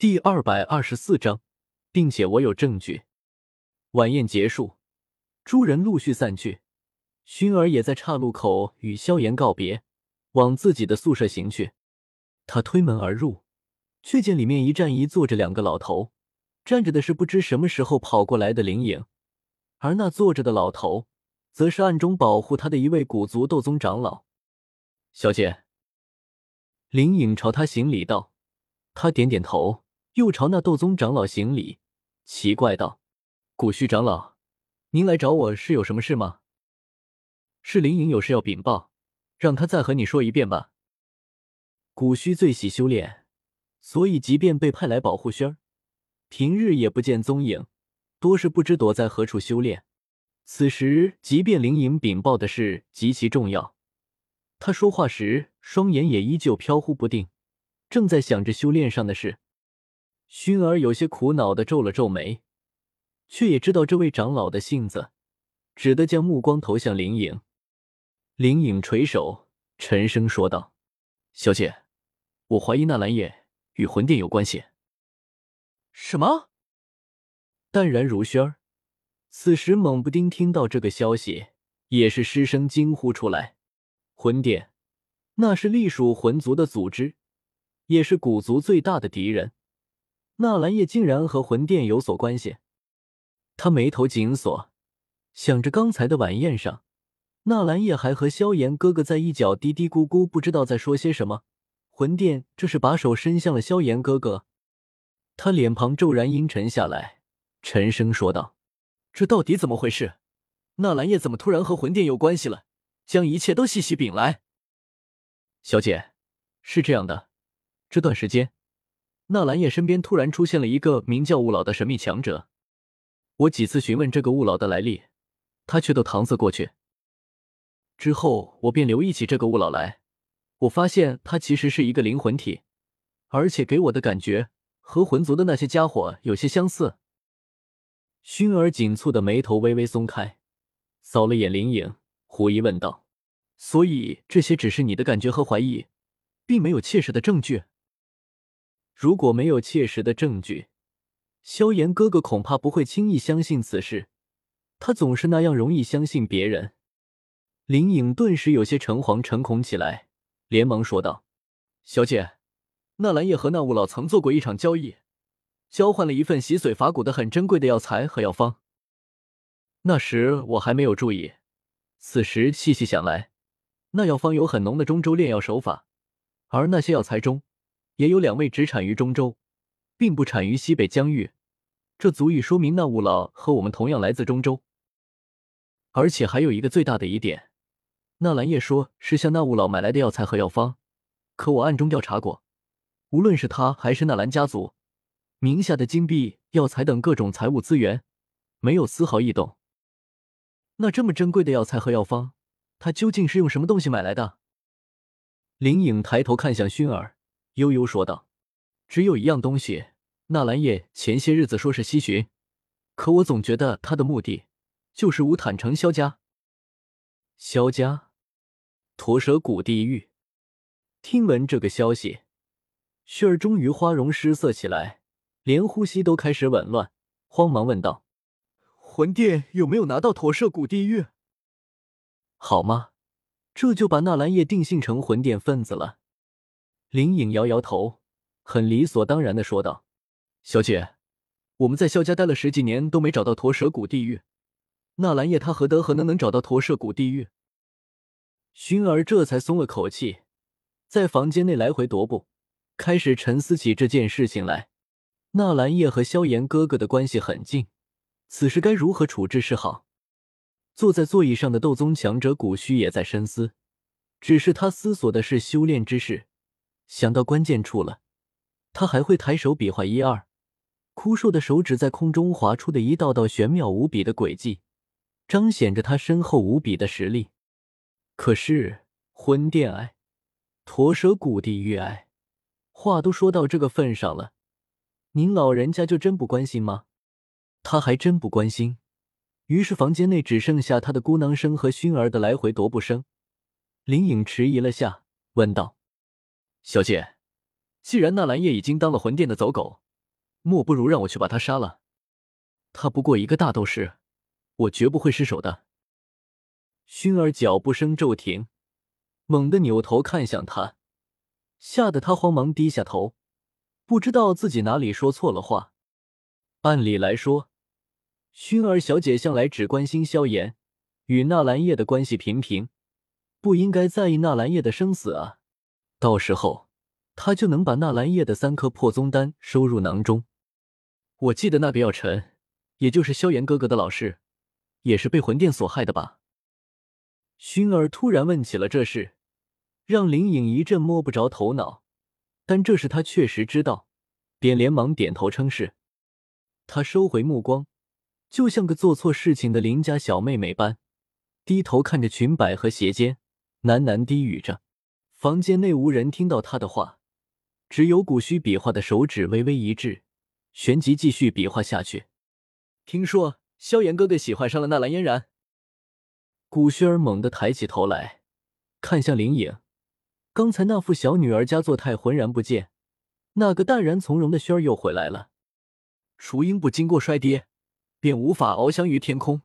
第二百二十四章，并且我有证据。晚宴结束，诸人陆续散去，薰儿也在岔路口与萧炎告别，往自己的宿舍行去。他推门而入，却见里面一站一坐着两个老头，站着的是不知什么时候跑过来的灵影，而那坐着的老头，则是暗中保护他的一位古族斗宗长老。小姐，灵影朝他行礼道，他点点头，又朝那斗宗长老行礼，奇怪道：“古虚长老，您来找我是有什么事吗？”是灵影有事要禀报，让他再和你说一遍吧。古虚最喜修炼，所以即便被派来保护轩儿，平日也不见踪影，多是不知躲在何处修炼。此时，即便灵影禀报的事极其重要，他说话时双眼也依旧飘忽不定，正在想着修炼上的事。薰儿有些苦恼的皱了皱眉，却也知道这位长老的性子，只得将目光投向灵影。灵影垂首，沉声说道：“小姐。”我怀疑纳兰叶与魂殿有关系。什么？淡然如轩儿，此时猛不丁听到这个消息，也是失声惊呼出来。魂殿，那是隶属魂族的组织，也是古族最大的敌人。纳兰叶竟然和魂殿有所关系，他眉头紧锁，想着刚才的晚宴上，纳兰叶还和萧炎哥哥在一角嘀嘀咕咕，不知道在说些什么。魂殿这是把手伸向了萧炎哥哥，他脸庞骤然阴沉下来，沉声说道：“这到底怎么回事？纳兰叶怎么突然和魂殿有关系了？将一切都细细禀来。”小姐，是这样的，这段时间，纳兰叶身边突然出现了一个名叫雾老的神秘强者，我几次询问这个雾老的来历，他却都搪塞过去。之后，我便留意起这个雾老来。我发现他其实是一个灵魂体，而且给我的感觉和魂族的那些家伙有些相似。薰儿紧蹙的眉头微微松开，扫了眼灵影，狐疑问道：“所以这些只是你的感觉和怀疑，并没有切实的证据？如果没有切实的证据，萧炎哥哥恐怕不会轻易相信此事。他总是那样容易相信别人。”林影顿时有些诚惶诚恐起来。连忙说道：“小姐，纳兰叶和那雾老曾做过一场交易，交换了一份洗髓伐骨的很珍贵的药材和药方。那时我还没有注意，此时细细想来，那药方有很浓的中州炼药手法，而那些药材中也有两位只产于中州，并不产于西北疆域，这足以说明那雾老和我们同样来自中州。而且还有一个最大的疑点。”纳兰叶说是向那雾老买来的药材和药方，可我暗中调查过，无论是他还是纳兰家族名下的金币、药材等各种财务资源，没有丝毫异动。那这么珍贵的药材和药方，他究竟是用什么东西买来的？林颖抬头看向薰儿，悠悠说道：“只有一样东西，纳兰叶前些日子说是西巡，可我总觉得他的目的就是乌坦城萧家。萧家。”驼蛇谷地狱。听闻这个消息，旭儿终于花容失色起来，连呼吸都开始紊乱，慌忙问道：“魂殿有没有拿到驼蛇谷地狱？好吗？这就把纳兰叶定性成魂殿分子了。”林颖摇摇头，很理所当然的说道：“小姐，我们在萧家待了十几年，都没找到驼蛇谷地狱。纳兰叶他何德何能能找到驼蛇谷地狱？”薰儿这才松了口气，在房间内来回踱步，开始沉思起这件事情来。纳兰叶和萧炎哥哥的关系很近，此时该如何处置是好？坐在座椅上的斗宗强者古虚也在深思，只是他思索的是修炼之事，想到关键处了，他还会抬手比划一二，枯瘦的手指在空中划出的一道道玄妙无比的轨迹，彰显着他深厚无比的实力。可是魂殿哀，驼蛇谷地狱哀，话都说到这个份上了，您老人家就真不关心吗？他还真不关心。于是房间内只剩下他的咕囔声和熏儿的来回踱步声。林颖迟疑了下，问道：“小姐，既然纳兰叶已经当了魂殿的走狗，莫不如让我去把他杀了。他不过一个大斗士，我绝不会失手的。薰儿脚步声骤停，猛地扭头看向他，吓得他慌忙低下头，不知道自己哪里说错了话。按理来说，薰儿小姐向来只关心萧炎与纳兰叶的关系平平，不应该在意纳兰叶的生死啊。到时候，他就能把纳兰叶的三颗破宗丹收入囊中。我记得那个药尘，也就是萧炎哥哥的老师，也是被魂殿所害的吧？薰儿突然问起了这事，让林颖一阵摸不着头脑。但这事他确实知道，便连忙点头称是。他收回目光，就像个做错事情的邻家小妹妹般，低头看着裙摆和鞋尖，喃喃低语着。房间内无人听到他的话，只有古虚比划的手指微微一滞，旋即继续比划下去。听说萧炎哥哥喜欢上了纳兰嫣然。古虚儿猛地抬起头来，看向林颖，刚才那副小女儿家作态浑然不见，那个淡然从容的轩儿又回来了。雏鹰不经过摔跌，便无法翱翔于天空；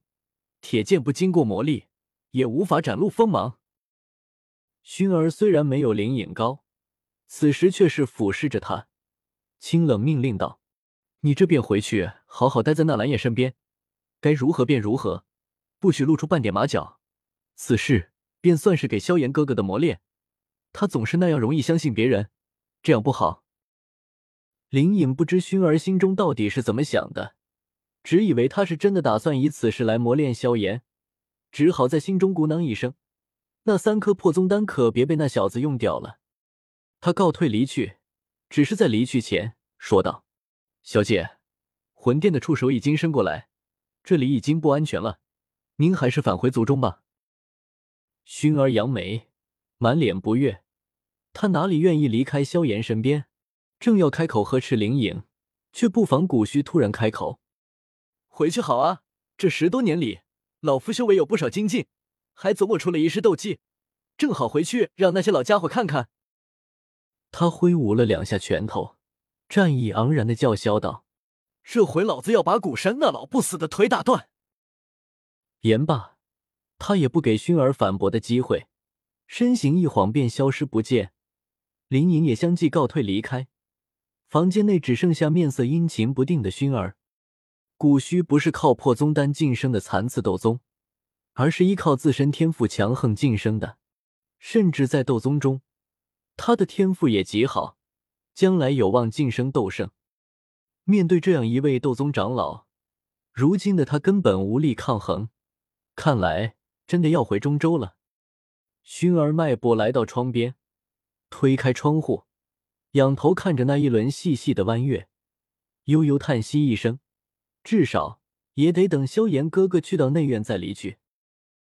铁剑不经过磨砺，也无法展露锋芒。熏儿虽然没有林隐高，此时却是俯视着他，清冷命令道：“你这便回去，好好待在纳兰叶身边，该如何便如何，不许露出半点马脚。此事便算是给萧炎哥哥的磨练，他总是那样容易相信别人，这样不好。”林颖不知熏儿心中到底是怎么想的，只以为他是真的打算以此事来磨练萧炎，只好在心中鼓囊一声。那三颗破宗丹可别被那小子用掉了。他告退离去，只是在离去前说道：“小姐，魂殿的触手已经伸过来，这里已经不安全了，您还是返回族中吧。”薰儿扬眉，满脸不悦，他哪里愿意离开萧炎身边？正要开口呵斥灵影，却不妨古虚突然开口：“回去好啊，这十多年里，老夫修为有不少精进。”还琢磨出了一式斗技，正好回去让那些老家伙看看。他挥舞了两下拳头，战意盎然的叫嚣道：“这回老子要把古山那老不死的腿打断！”言罢，他也不给薰儿反驳的机会，身形一晃便消失不见。林颖也相继告退离开，房间内只剩下面色阴晴不定的薰儿。古虚不是靠破宗丹晋升的残次斗宗。而是依靠自身天赋强横晋升的，甚至在斗宗中，他的天赋也极好，将来有望晋升斗圣。面对这样一位斗宗长老，如今的他根本无力抗衡，看来真的要回中州了。薰儿迈步来到窗边，推开窗户，仰头看着那一轮细细的弯月，悠悠叹息一声：至少也得等萧炎哥哥去到内院再离去。